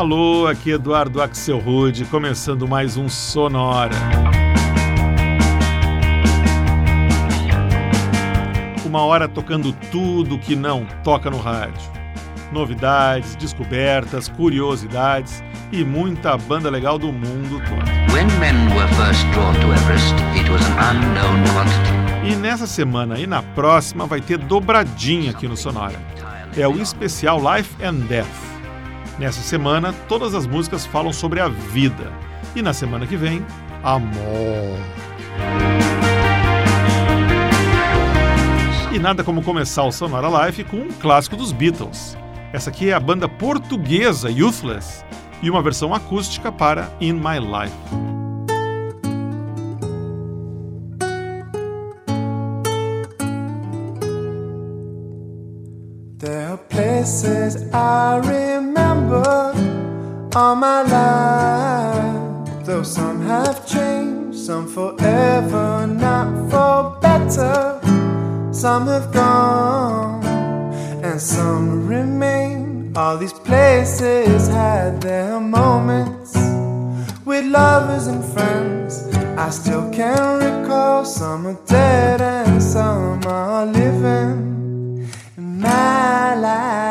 Alô, aqui Eduardo Axel Rude, começando mais um Sonora. Uma hora tocando tudo que não toca no rádio. Novidades, descobertas, curiosidades e muita banda legal do mundo todo. E nessa semana e na próxima vai ter dobradinha aqui no Sonora. É o especial Life and Death. Nessa semana, todas as músicas falam sobre a vida. E na semana que vem, amor. E nada como começar o Sonora Life com um clássico dos Beatles. Essa aqui é a banda portuguesa Youthless e uma versão acústica para In My Life. Places I remember all my life, though some have changed, some forever, not for better. Some have gone, and some remain. All these places had their moments with lovers and friends. I still can recall some are dead and some are living. In my life,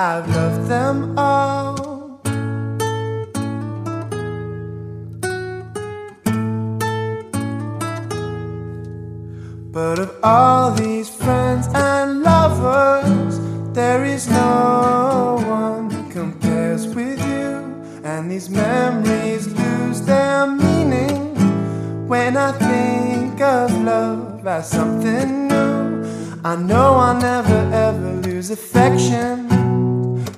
I've loved them all. But of all these friends and lovers, there is no one who compares with you. And these memories lose their meaning when I think of love as something new. I know I'll never ever lose affection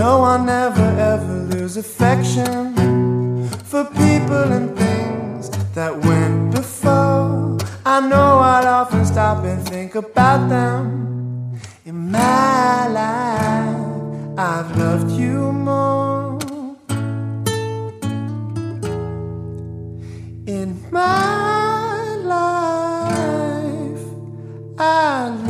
I know I'll never ever lose affection for people and things that went before. I know I'll often stop and think about them. In my life, I've loved you more. In my life, I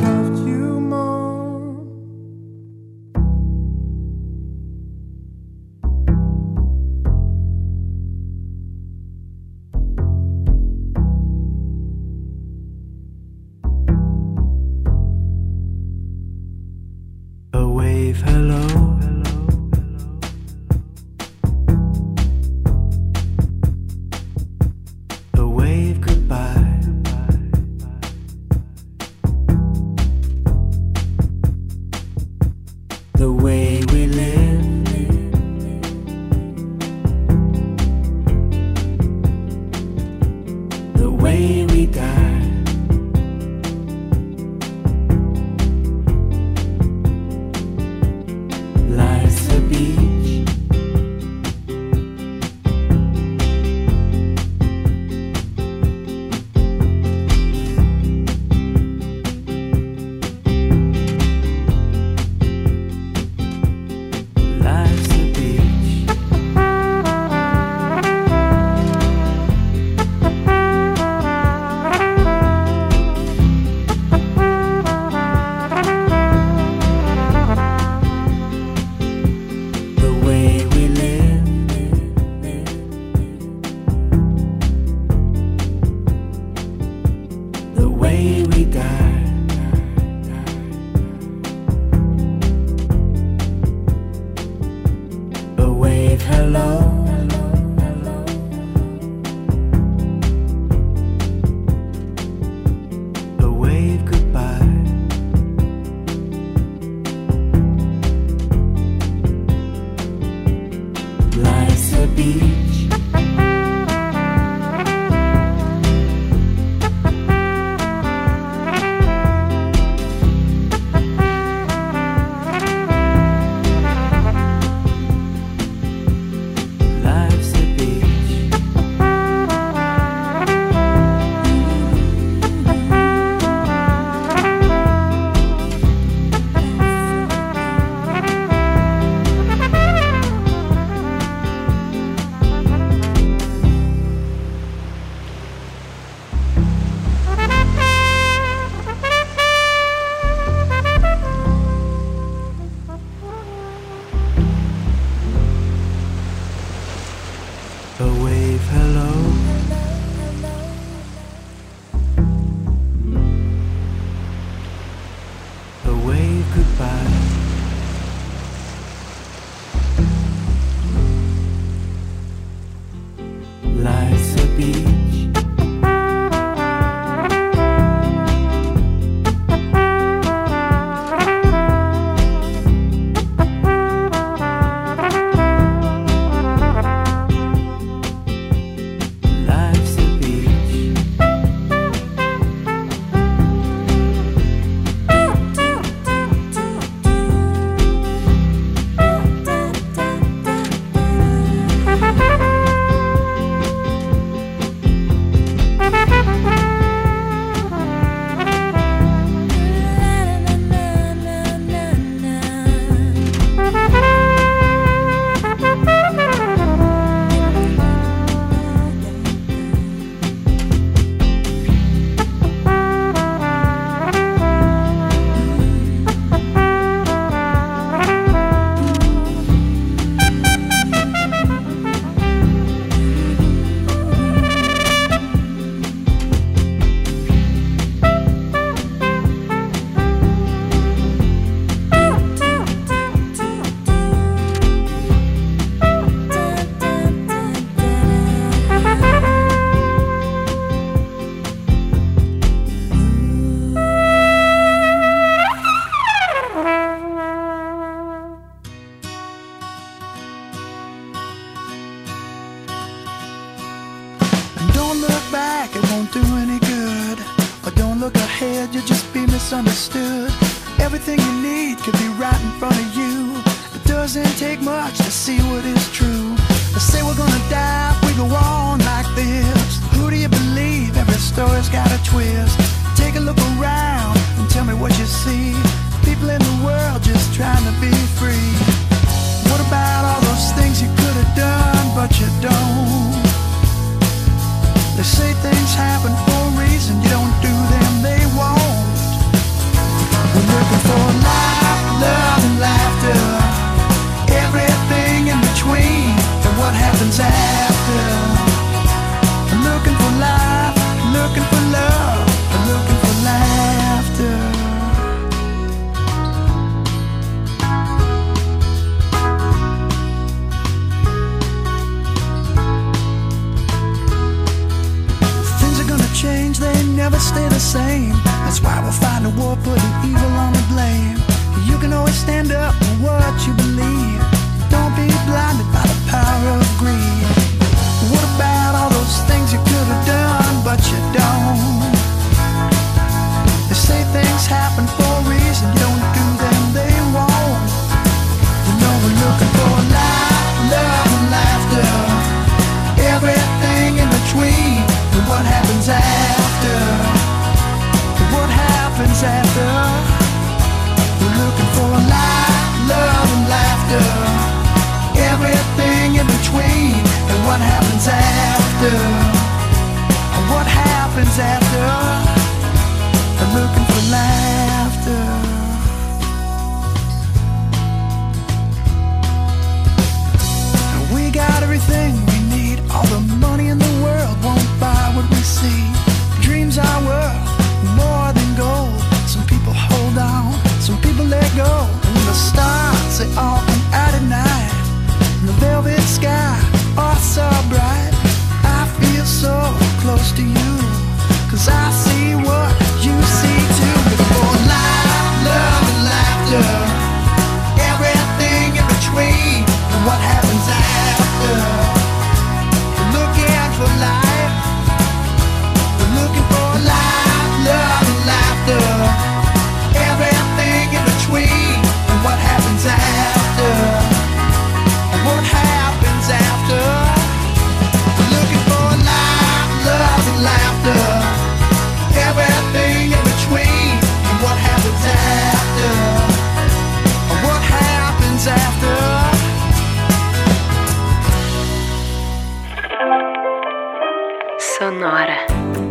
Sonora.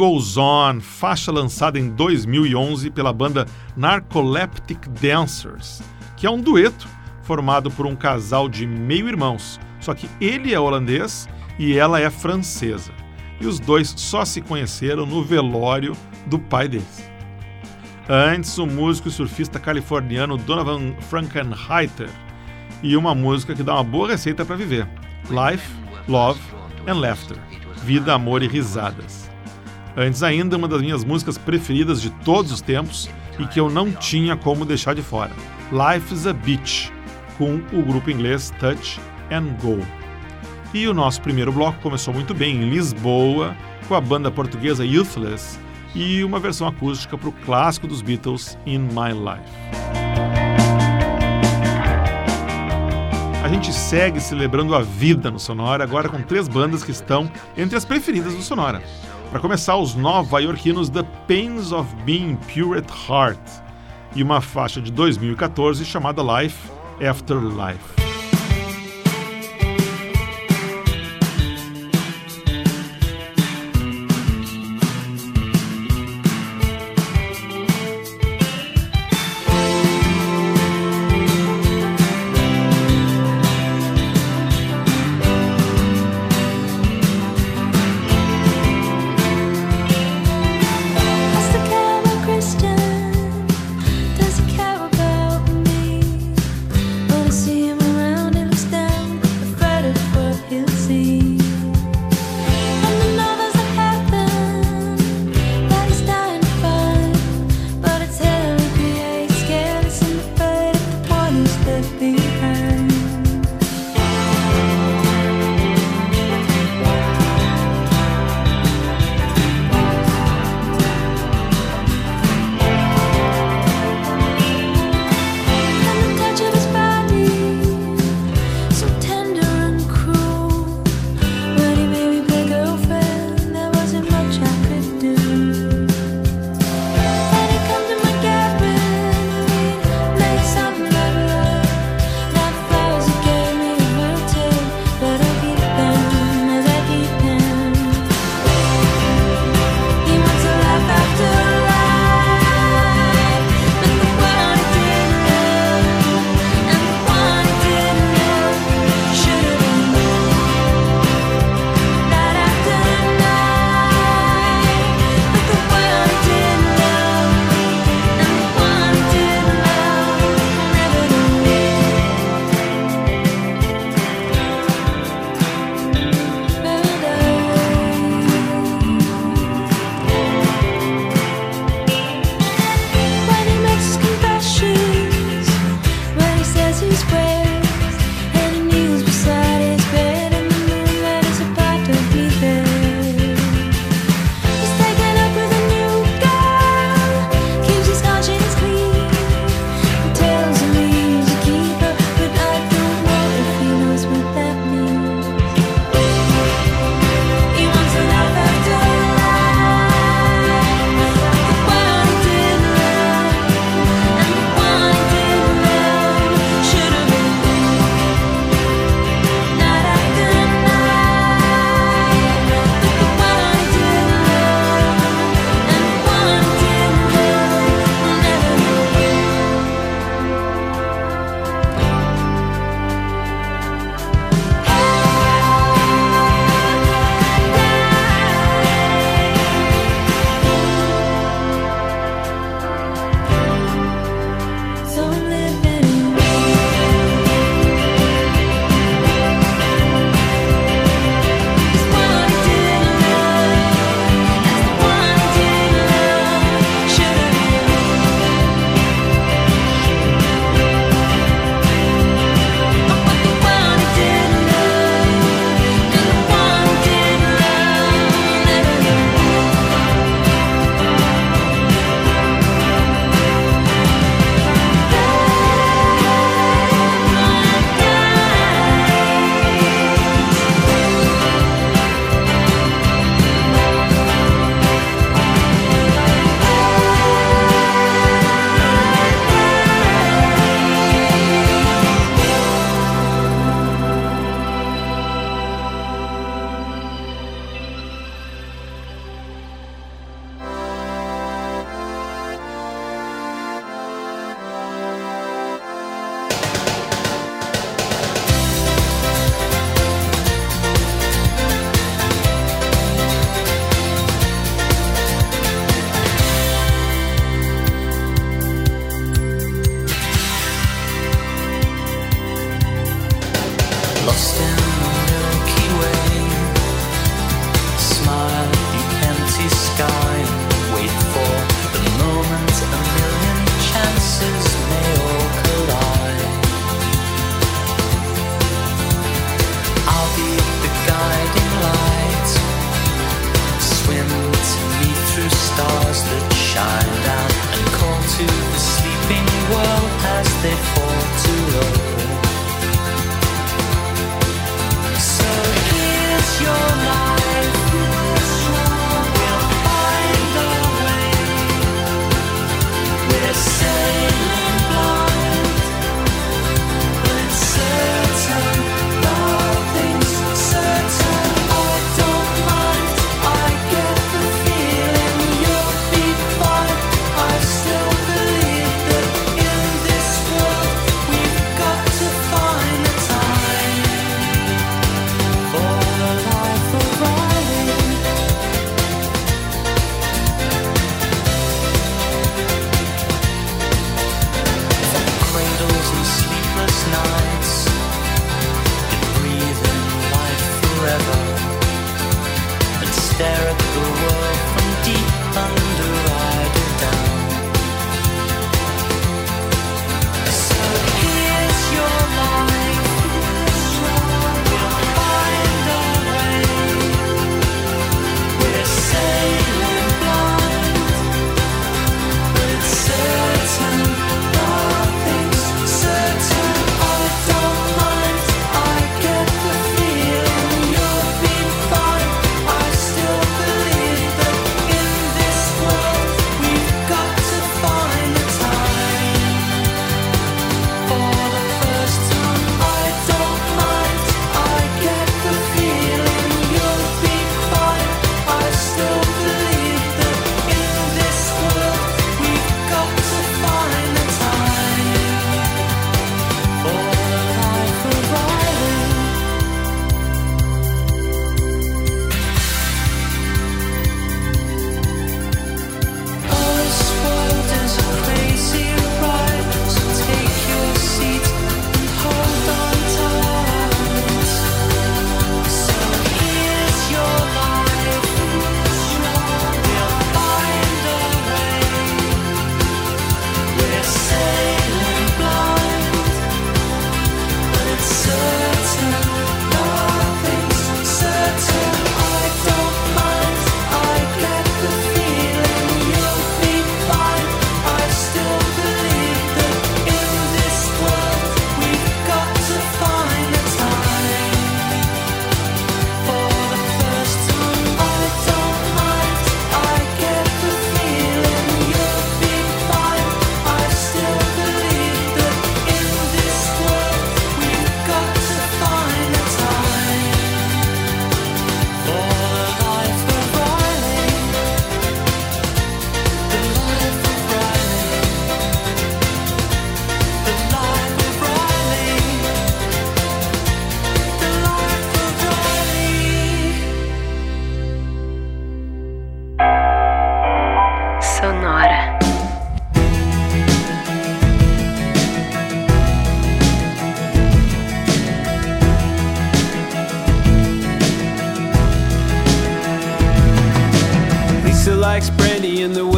Goes On, faixa lançada em 2011 pela banda Narcoleptic Dancers, que é um dueto formado por um casal de meio-irmãos, só que ele é holandês e ela é francesa. E os dois só se conheceram no velório do pai deles. Antes, o músico e surfista californiano Donovan Frankenheiter e uma música que dá uma boa receita para viver: Life, Love and Laughter Vida, Amor e Risadas. Antes ainda, uma das minhas músicas preferidas de todos os tempos e que eu não tinha como deixar de fora: Life is a Beach, com o grupo inglês Touch and Go. E o nosso primeiro bloco começou muito bem em Lisboa, com a banda portuguesa Youthless e uma versão acústica para o clássico dos Beatles, In My Life. A gente segue celebrando a vida no Sonora, agora com três bandas que estão entre as preferidas do Sonora. Para começar, os nova-iorquinos The Pains of Being Pure at Heart e uma faixa de 2014 chamada Life After Life.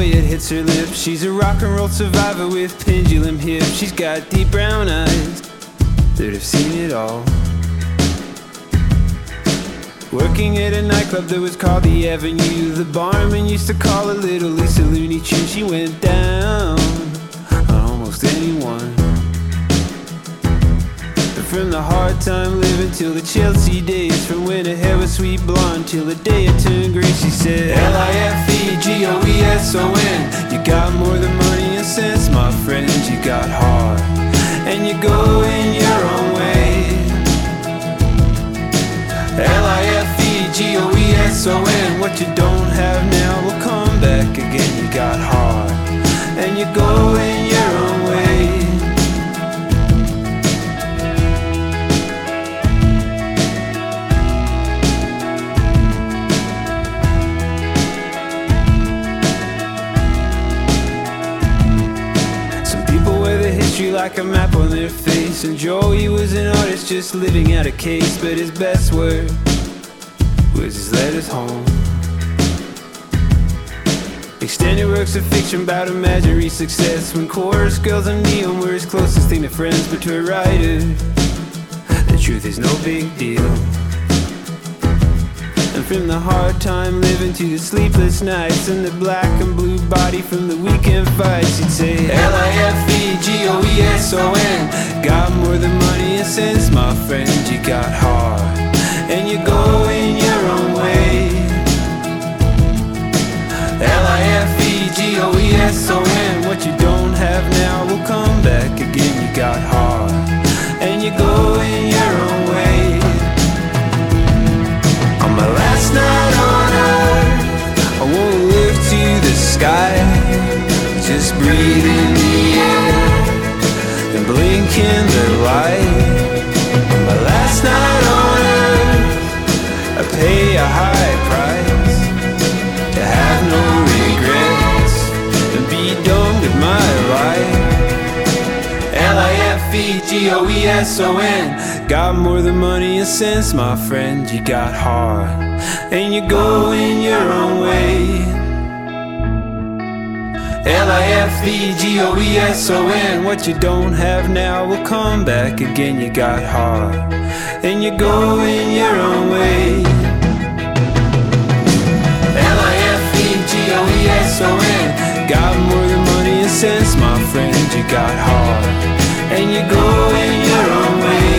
Way it hits her lips. She's a rock and roll survivor with pendulum hips. She's got deep brown eyes that have seen it all. Working at a nightclub that was called the Avenue. The barman used to call her Little Lisa Looney Tune. She went down from the hard time living till the Chelsea days, from when her hair was sweet blonde till the day it turned gray, she said L I F E G O E S O N. You got more than money and sense, my friend. You got heart, and you go in your own way. L-I-F-E-G-O-E-S-O-N What you don't have now will come back again You got heart And you go in like a map on their face. And Joey was an artist just living out a case But his best work was his letters home. Extended works of fiction about imaginary success. When chorus girls and neon were his closest thing to friends But to a writer, the truth is no big deal and from the hard time living to the sleepless nights And the black and blue body from the weekend fights. You'd say L-I-F-E-G-O-E-S-O-N Got more than money and sense, my friend. You got heart And you go in your own way. L-I-F-E-G-O-E-S-O-N What you don't have now will come back again. You got heart And you go in your own way night on earth, I won't look to the sky. Just breathe in the air and blink in the light. My last night on earth, I pay a high price to have no regrets and be done with my life. L-I-F-E-G-O-E-S-O-N Got more than money and sense, my friend You got heart And you go in your own way. L-I-F-E-G-O-E-S-O-N What you don't have now will come back again. You got heart. And you go in your own way. L-I-F-E-G-O-E-S-O-N Got more than money and sense, my friend. You got heart. And you go in your own way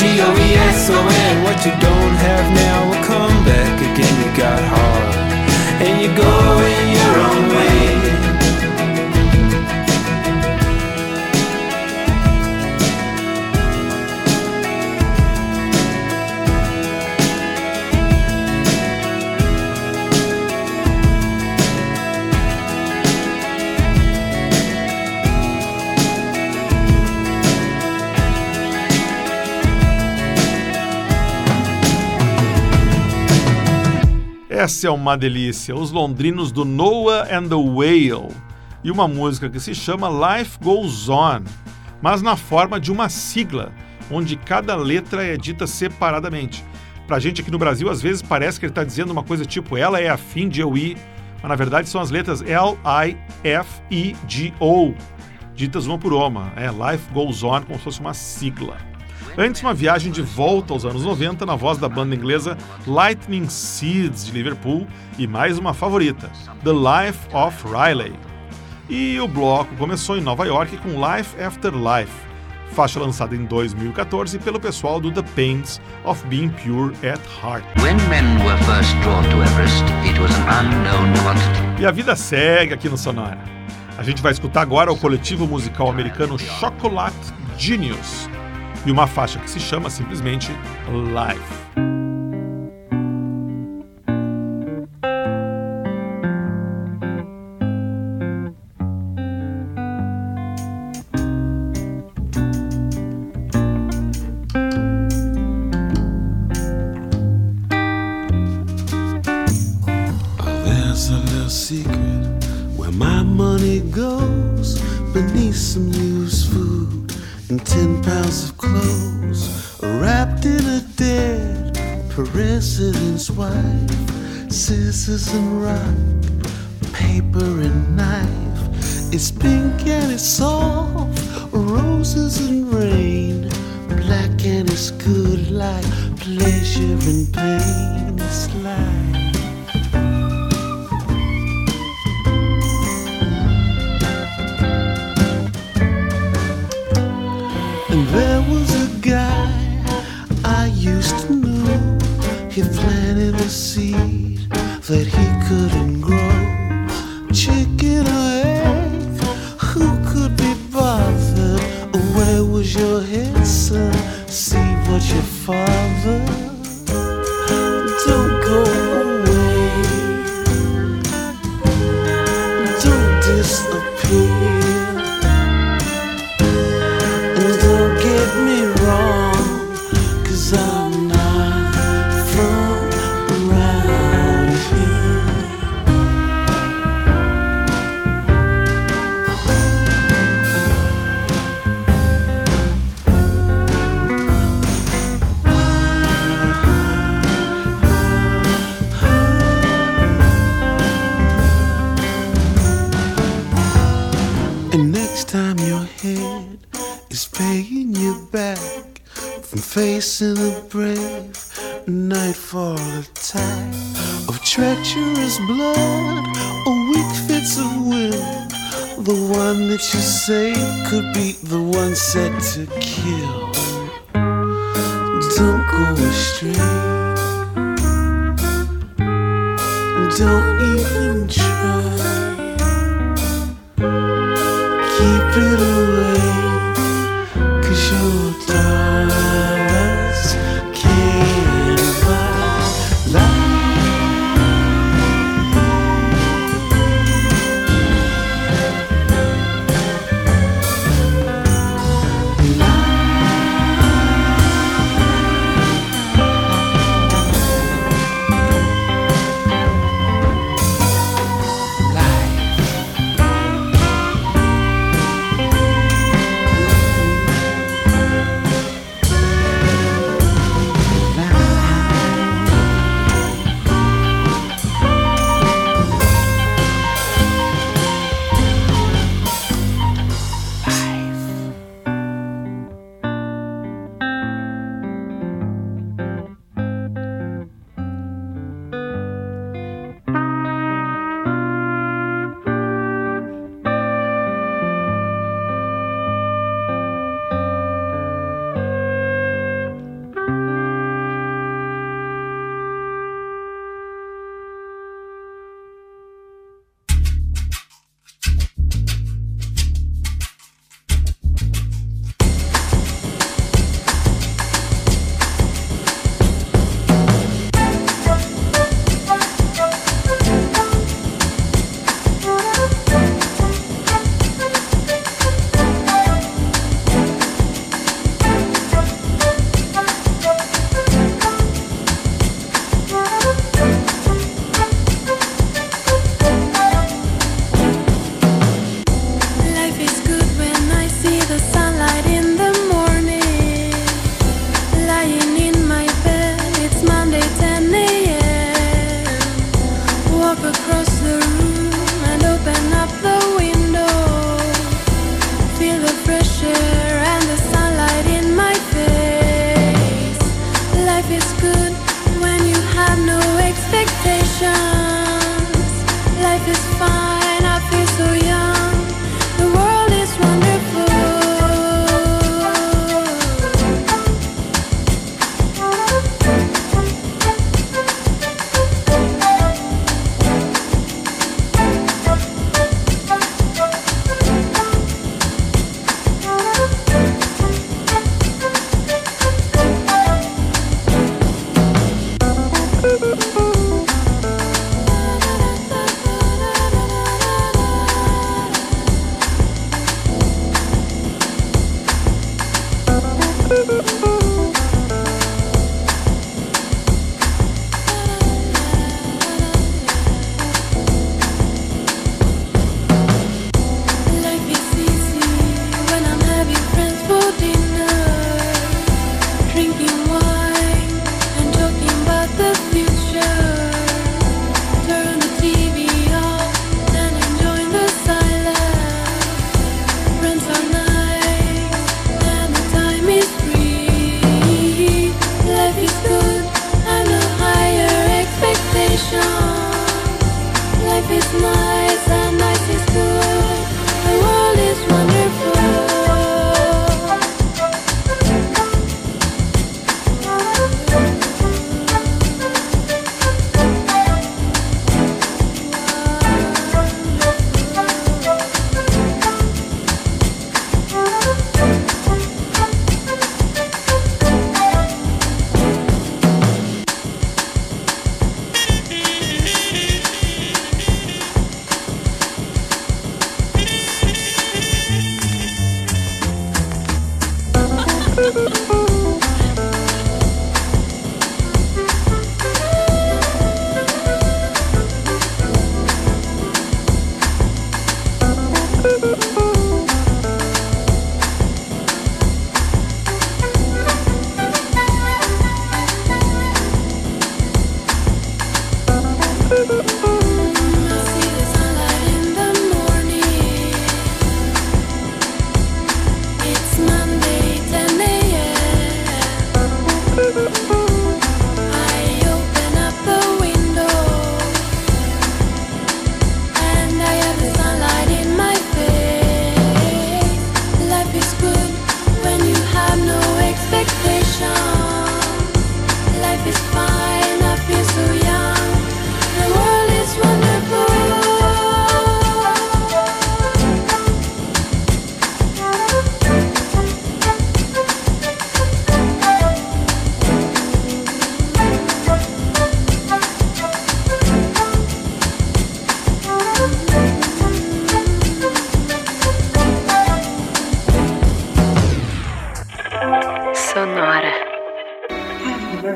L-I-F-E-G-O-E-S-O-N What you don't have now will come back again. You got heart And you go in your own way Essa é uma delícia, os londrinos do Noah and the Whale e uma música que se chama Life Goes On, mas na forma de uma sigla, onde cada letra é dita separadamente. Pra gente aqui no Brasil, às vezes parece que ele está dizendo uma coisa tipo ela é afim de eu ir, mas na verdade são as letras L-I-F-E-G-O, ditas uma por uma. É Life Goes On, como se fosse uma sigla. Antes, uma viagem de volta aos anos 90 na voz da banda inglesa Lightning Seeds de Liverpool e mais uma favorita, The Life of Riley. E o bloco começou em Nova York com Life After Life, faixa lançada em 2014 pelo pessoal do The Pains of Being Pure at Heart. Everest. E a vida segue aqui no Sonora. A gente vai escutar agora o coletivo musical americano Chocolate Genius e uma faixa que se chama simplesmente Life. it's pink and it's soft, roses and rain. Black and it's good like pleasure and pain. It's like. And there was a guy I used to know. He planted a seed that he couldn't keep it away.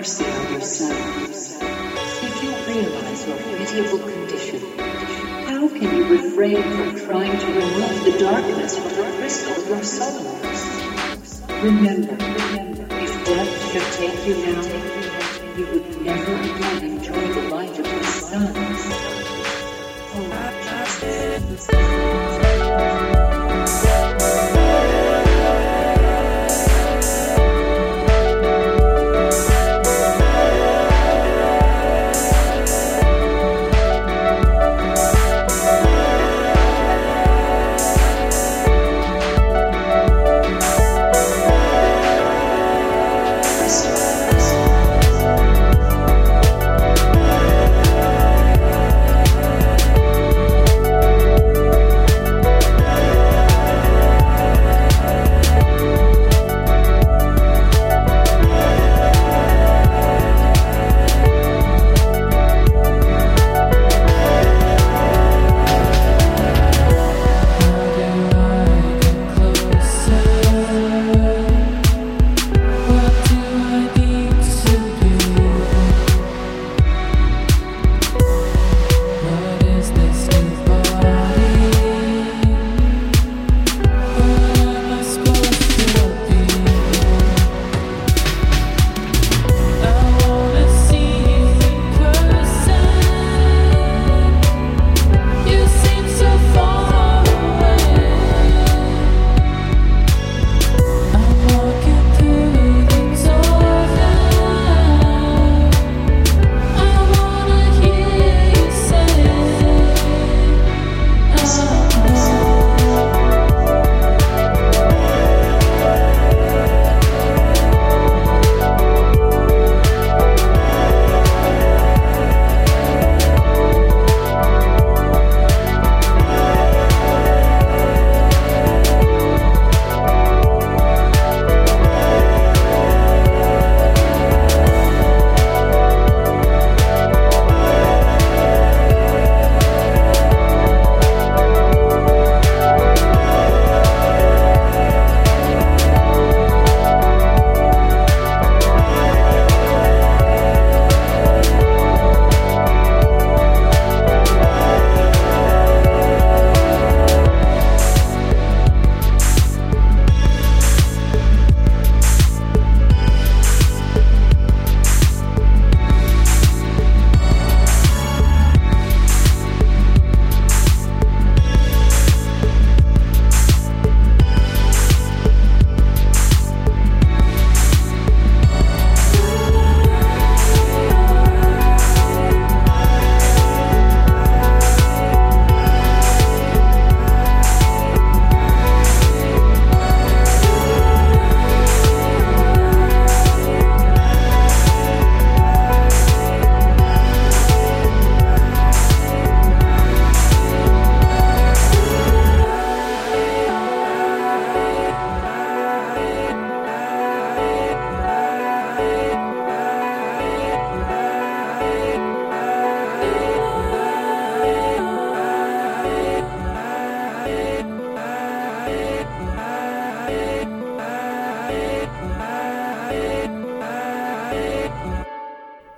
On. If you realize your pitiable condition, how can you refrain from trying to remove the darkness from the crystal of your souls? Remember, remember, if death should take you now, you would never again enjoy the light of the sun. Oh,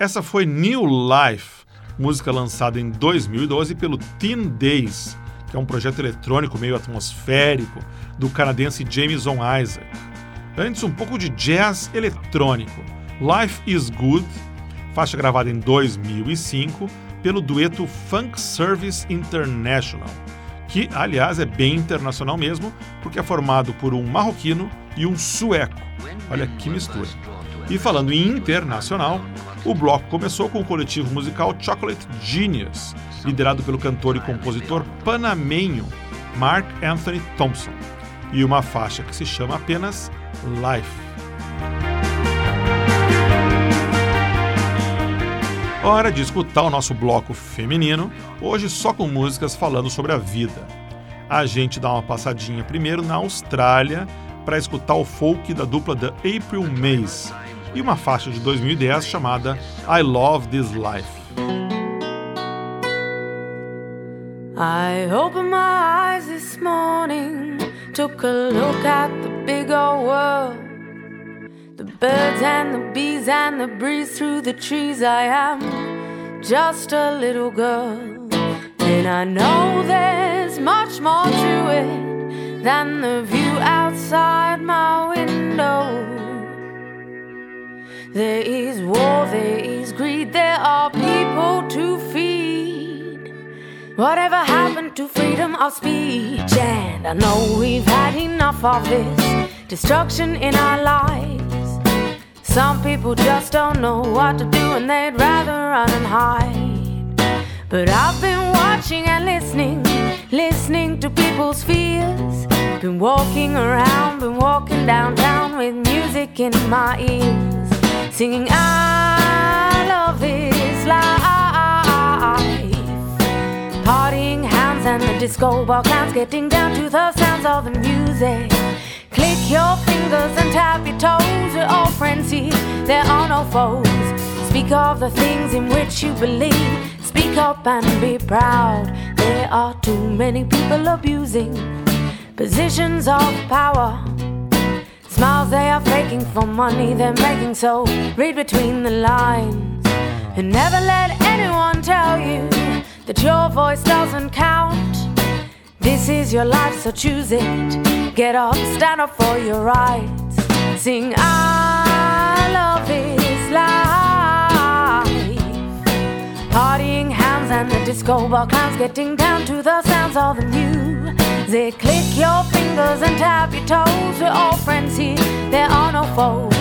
Essa foi New Life, música lançada em 2012 pelo Teen Days, que é um projeto eletrônico meio atmosférico do canadense Jameson Isaac. Antes, um pouco de jazz eletrônico. Life is Good, faixa gravada em 2005 pelo dueto Funk Service International, que, aliás, é bem internacional mesmo, porque é formado por um marroquino e um sueco. Olha que mistura. E falando em internacional, o bloco começou com o coletivo musical Chocolate Genius, liderado pelo cantor e compositor panamenho Mark Anthony Thompson, e uma faixa que se chama apenas Life. Hora de escutar o nosso bloco feminino, hoje só com músicas falando sobre a vida. A gente dá uma passadinha primeiro na Austrália para escutar o folk da dupla The April Maze e uma faixa de 2010 chamada I Love This Life. I opened my eyes this morning, took a look at the big old world. The birds and the bees and the breeze through the trees. I am just a little girl. And I know there's much more to it than the view outside my There is war, there is greed, there are people to feed. Whatever happened to freedom of speech? And I know we've had enough of this destruction in our lives. Some people just don't know what to do and they'd rather run and hide. But I've been watching and listening, listening to people's fears. Been walking around, been walking downtown with music in my ears singing I love this life. Partying hands and the disco ball clowns getting down to the sounds of the music. Click your fingers and tap your toes. We're all friends here, there are no foes. Speak of the things in which you believe. Speak up and be proud. There are too many people abusing positions of power. Smiles they are faking for money they're making, so read between the lines. And never let anyone tell you that your voice doesn't count. This is your life, so choose it. Get up, stand up for your rights. Sing, I love this life. Partying hands and the disco ball clowns getting down to the sounds of the music. Click your fingers and tap your toes. We're all friends here, there are no foes.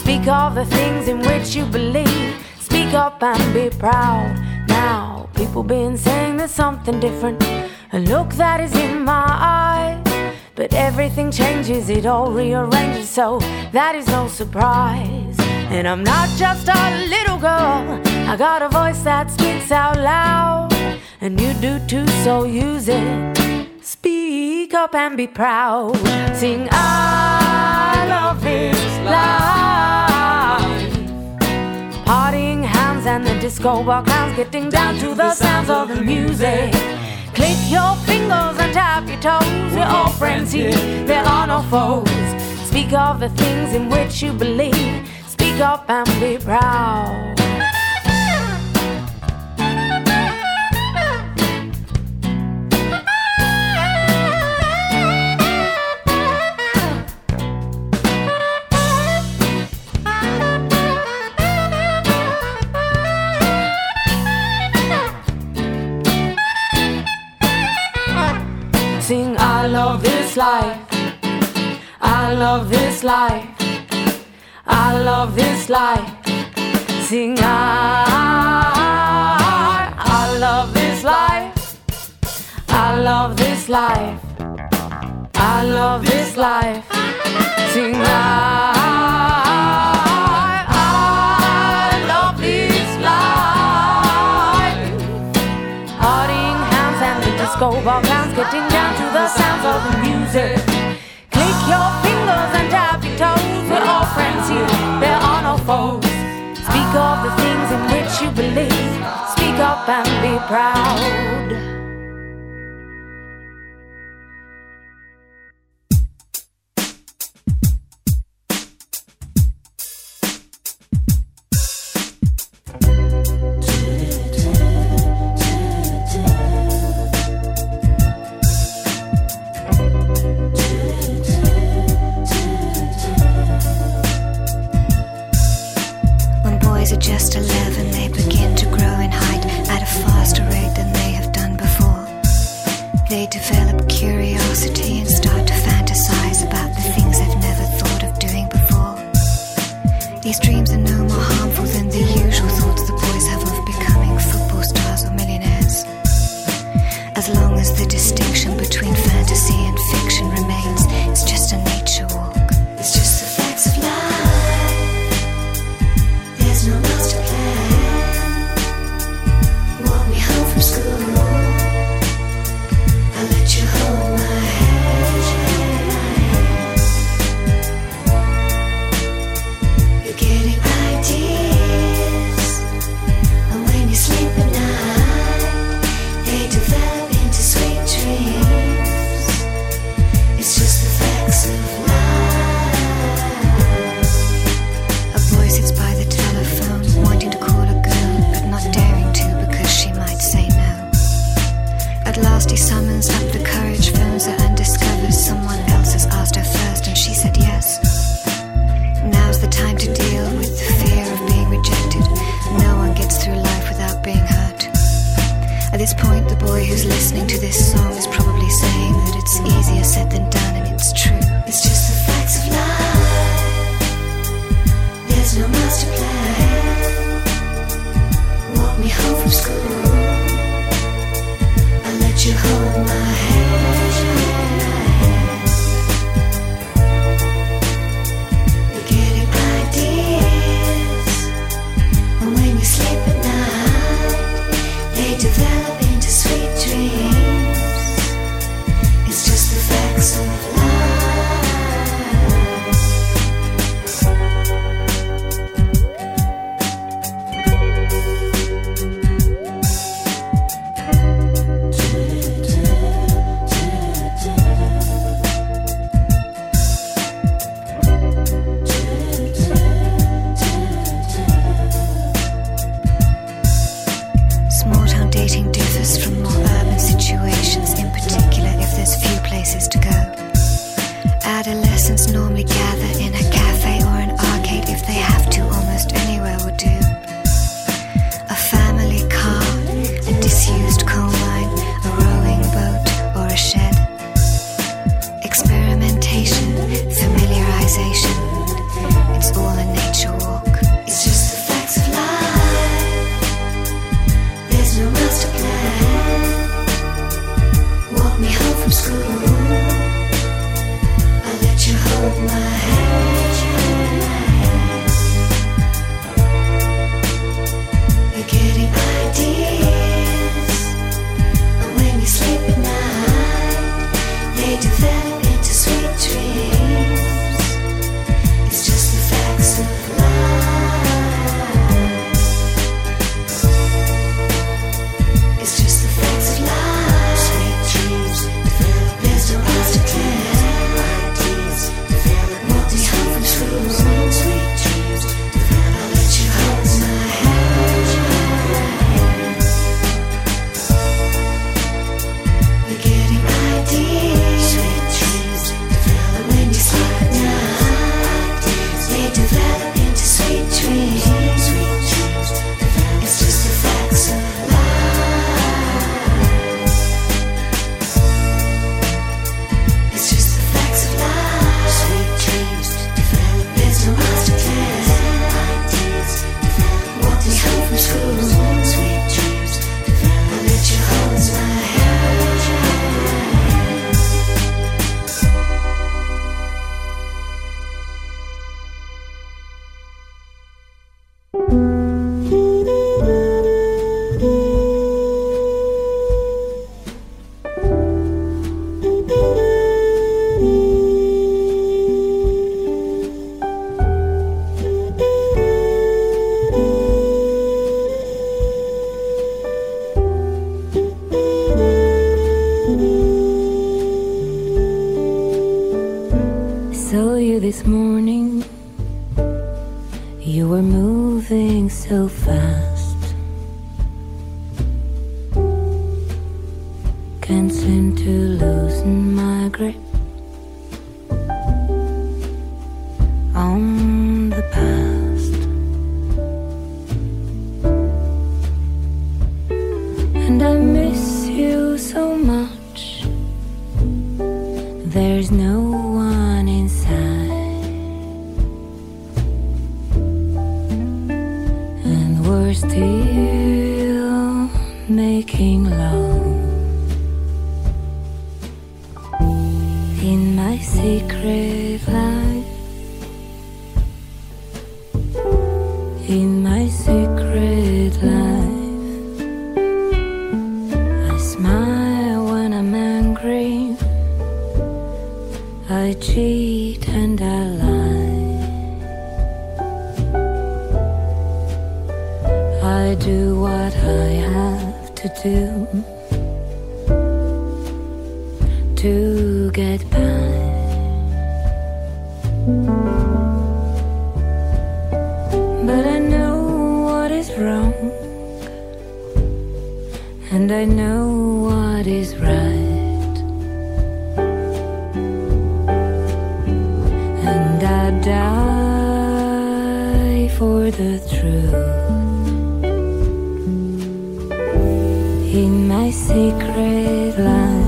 Speak of the things in which you believe. Speak up and be proud. Now, people been saying there's something different. A look that is in my eyes. But everything changes, it all rearranges, so that is no surprise. And I'm not just a little girl, I got a voice that speaks out loud. And you do too, so use it. Speak up and be proud. Sing, I love this life. Partying hands and the disco ball clowns getting down to the sounds of the music. Click your fingers and tap your toes. We're all friends here, there are no foes. Speak of the things in which you believe. Speak up and be proud. I love this life. I love this life. I love this life. Sing, I, I love this life. I love this life. I love this life. Sing, I, I love this getting down to the sounds of the music. Click your fingers and tap your toes. We're all friends here, there are no foes. Speak of the things in which you believe. Speak up and be proud. School. I let you hold my hand. this morning. You were moving so fast. my secret line.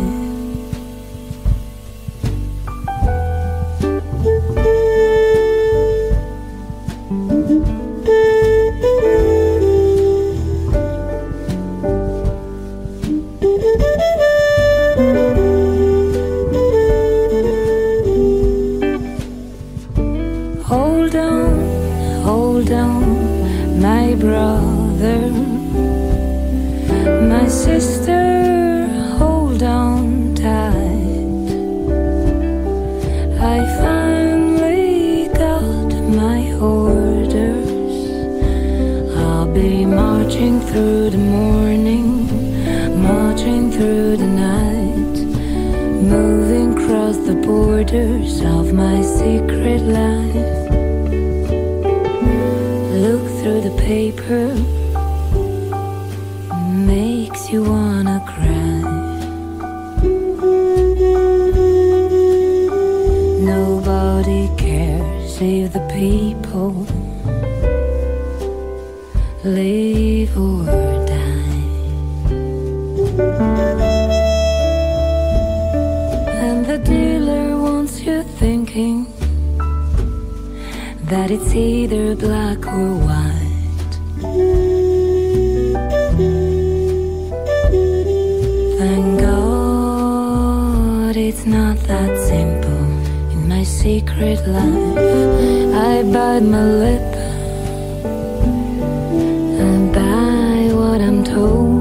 Oh.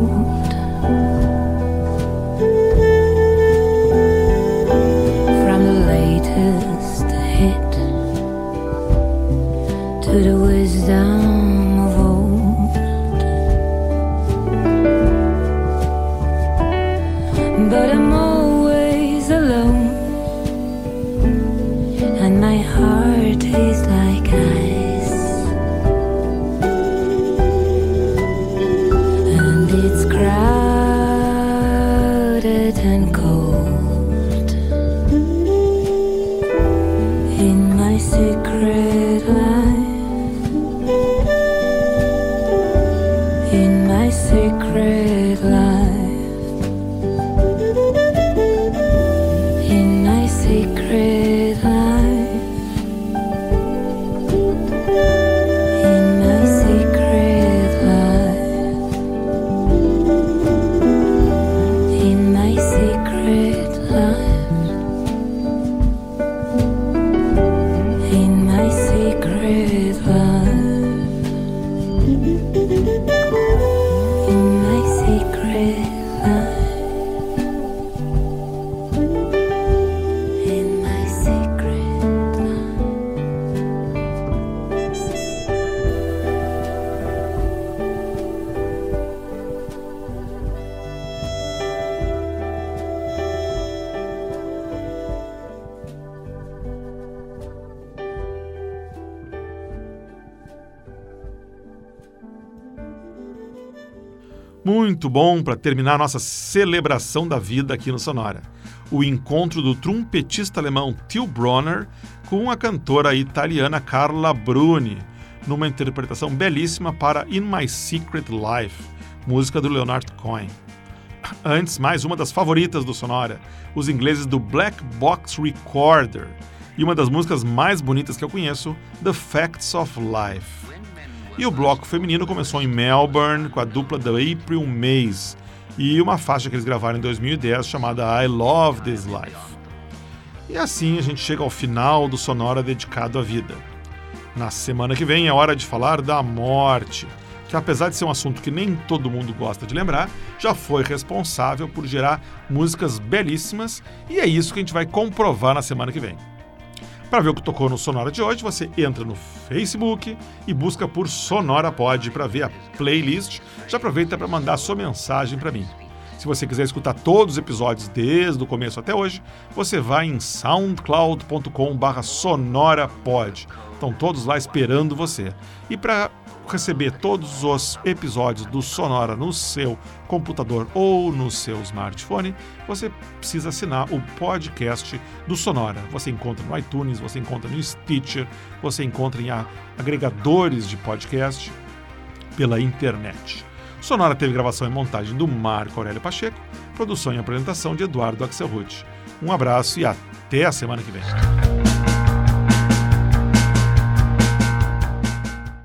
muito bom para terminar nossa celebração da vida aqui no Sonora. O encontro do trompetista alemão Till Bronner com a cantora italiana Carla Bruni, numa interpretação belíssima para In My Secret Life, música do Leonard Cohen. Antes, mais uma das favoritas do Sonora, os ingleses do Black Box Recorder, e uma das músicas mais bonitas que eu conheço, The Facts of Life. E o bloco feminino começou em Melbourne com a dupla da April Mays e uma faixa que eles gravaram em 2010 chamada I Love This Life. E assim a gente chega ao final do Sonora dedicado à vida. Na semana que vem é hora de falar da morte, que apesar de ser um assunto que nem todo mundo gosta de lembrar, já foi responsável por gerar músicas belíssimas e é isso que a gente vai comprovar na semana que vem. Para ver o que tocou no Sonora de hoje, você entra no Facebook e busca por Sonora Pod para ver a playlist. Já aproveita para mandar sua mensagem para mim. Se você quiser escutar todos os episódios desde o começo até hoje, você vai em soundcloud.com/sonorapod. Estão todos lá esperando você. E para receber todos os episódios do Sonora no seu computador ou no seu smartphone, você precisa assinar o podcast do Sonora. Você encontra no iTunes, você encontra no Stitcher, você encontra em agregadores de podcast pela internet. Sonora teve gravação e montagem do Marco Aurélio Pacheco, produção e apresentação de Eduardo Axelrod. Um abraço e até a semana que vem.